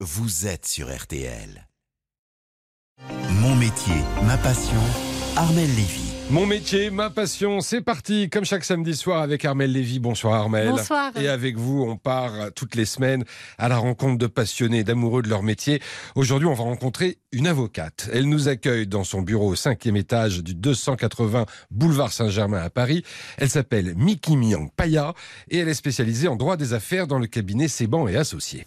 vous êtes sur RTL. Mon métier, ma passion, Armel Lévy. Mon métier, ma passion, c'est parti, comme chaque samedi soir avec Armel Lévy. Bonsoir Armel. Bonsoir. Et avec vous, on part toutes les semaines à la rencontre de passionnés, d'amoureux de leur métier. Aujourd'hui, on va rencontrer une avocate. Elle nous accueille dans son bureau au cinquième étage du 280 boulevard Saint-Germain à Paris. Elle s'appelle Miki Myang Paya et elle est spécialisée en droit des affaires dans le cabinet Seban et Associés.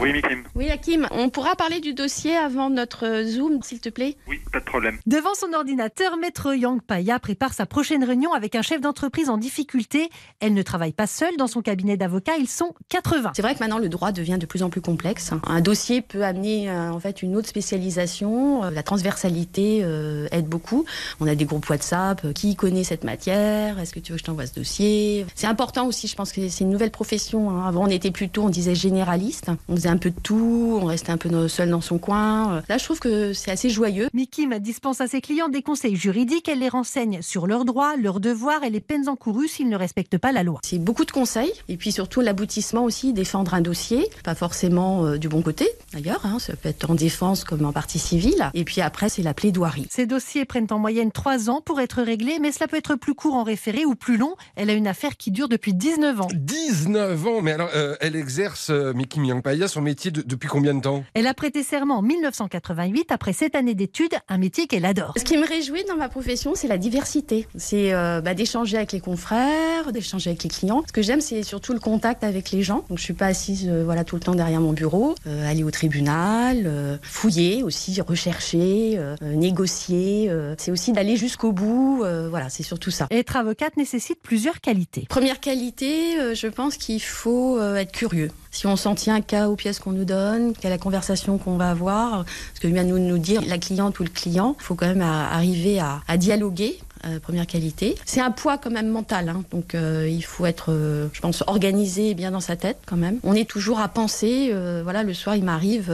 Oui, Mikim. Oui, Hakim, on pourra parler du dossier avant notre Zoom, s'il te plaît? Oui, pas de problème. Devant son ordinateur, Maître Yang Paya prépare sa prochaine réunion avec un chef d'entreprise en difficulté. Elle ne travaille pas seule dans son cabinet d'avocats, ils sont 80. C'est vrai que maintenant le droit devient de plus en plus complexe. Un dossier peut amener euh, en fait une autre spécialisation. Euh, La transversalité euh, aide beaucoup. On a des groupes WhatsApp. euh, Qui connaît cette matière? Est-ce que tu veux que je t'envoie ce dossier? C'est important aussi. Je pense que c'est une nouvelle profession. hein. Avant, on était plutôt, on disait généraliste. On faisait un peu de tout. On restait un peu seul dans son coin. Là, je trouve que c'est assez joyeux. Mikim dispense à ses clients des conseils juridiques, elle les renseigne sur leurs droits, leurs devoirs et les peines encourues s'ils ne respectent pas la loi. C'est beaucoup de conseils et puis surtout l'aboutissement aussi, défendre un dossier, pas forcément euh, du bon côté d'ailleurs, hein, ça peut être en défense comme en partie civile. Et puis après, c'est la plaidoirie. Ces dossiers prennent en moyenne 3 ans pour être réglés, mais cela peut être plus court en référé ou plus long. Elle a une affaire qui dure depuis 19 ans. 19 ans, mais alors euh, elle exerce, euh, Miki Myang Paya, son métier de- depuis combien de temps? Elle a prêté serment en 1988 après sept années d'études, un métier qu'elle adore. Ce qui me réjouit dans ma profession, c'est la diversité. C'est euh, bah, d'échanger avec les confrères, d'échanger avec les clients. Ce que j'aime, c'est surtout le contact avec les gens. Donc je suis pas assise euh, voilà tout le temps derrière mon bureau, Euh, aller au tribunal, euh, fouiller aussi, rechercher, négocier. euh, c'est aussi d'aller jusqu'au bout. euh, voilà, c'est surtout ça. Être avocate nécessite plusieurs qualités. Première qualité, euh, je pense qu'il faut euh, être curieux. Si on s'en tient qu'à aux pièces qu'on nous donne, qu'à la conversation qu'on va avoir, ce que vient nous nous dire la cliente ou le client, il faut quand même arriver à dialoguer. Euh, première qualité. C'est un poids quand même mental, hein. donc euh, il faut être, euh, je pense, organisé et bien dans sa tête quand même. On est toujours à penser. voilà, le soir, il m'arrive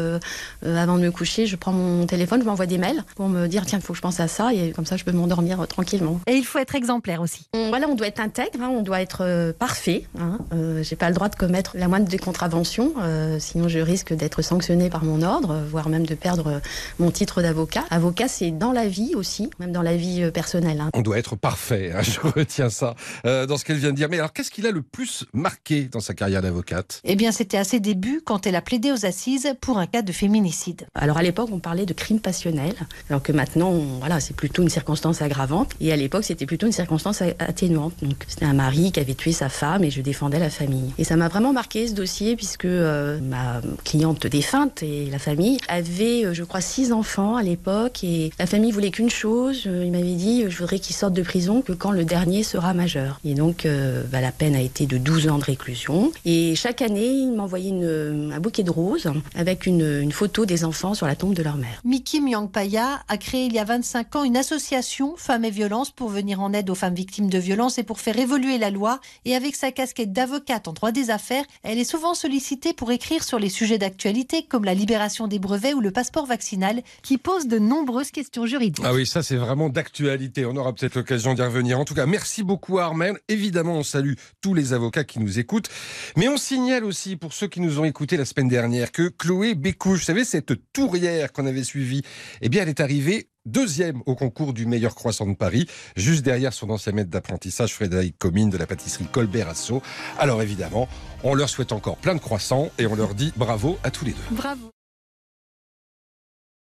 avant de me coucher, je prends mon téléphone, je m'envoie des mails pour me dire tiens, il faut que je pense à ça et comme ça, je peux m'endormir tranquillement. Et il faut être exemplaire aussi. On- Voilà, on doit être intègre, hein, on doit être parfait. Hein. J'ai pas le droit de commettre la moindre des contraventions, sinon je risque d'être sanctionné par mon ordre, voire même de perdre mon titre d'avocat. Avocat, c'est dans la vie aussi, même dans la vie personnelle. hein. On doit être parfait, hein, je retiens ça euh, dans ce qu'elle vient de dire. Mais alors, qu'est-ce qu'il a le plus marqué dans sa carrière d'avocate? Eh bien, c'était à ses débuts quand elle a plaidé aux assises pour un cas de féminicide. Alors à l'époque, on parlait de crime passionnel, alors que maintenant, on- voilà, c'est plutôt une circonstance aggravante. Et à l'époque, c'était plutôt une circonstance a- atténuante. Donc c'était un mari qui avait tué sa femme et je défendais la famille. Et ça m'a vraiment marqué ce dossier puisque euh, ma cliente défunte et la famille avaient, euh, je crois, six enfants à l'époque et la famille voulait qu'une chose. euh, il m'avait dit, euh, je voudrais qu'il sorte de prison que quand le dernier sera majeur. Et donc euh, bah, la peine a été de 12 ans de réclusion. Et chaque année, il m'envoyait une- un bouquet de roses avec une, une photo des enfants sur la tombe de leur mère. Miki Myangpaya a créé il y a 25 ans une association Femmes et Violences pour venir en aide aux femmes victimes de violences et pour faire évoluer la loi. Et avec sa casquette d'avocate en droit des affaires, elle est souvent sollicitée pour écrire sur les sujets d'actualité comme la libération des brevets ou le passeport vaccinal qui posent de nombreuses questions juridiques. Ah oui, ça c'est vraiment d'actualité. On aura peut-être l'occasion d'y revenir. En tout cas, merci beaucoup Armel. Évidemment, on salue tous les avocats qui nous écoutent. Mais on signale aussi, pour ceux qui nous ont écoutés la semaine dernière, que Chloé Bécouche, vous savez, cette tourière qu'on avait suivie, eh bien, elle est arrivée deuxième au concours du meilleur croissant de Paris, juste derrière son ancien maître d'apprentissage, Frédéric Comine, de la pâtisserie Colbert Asso. Alors évidemment, on leur souhaite encore plein de croissants et on leur dit bravo à tous les deux. Bravo.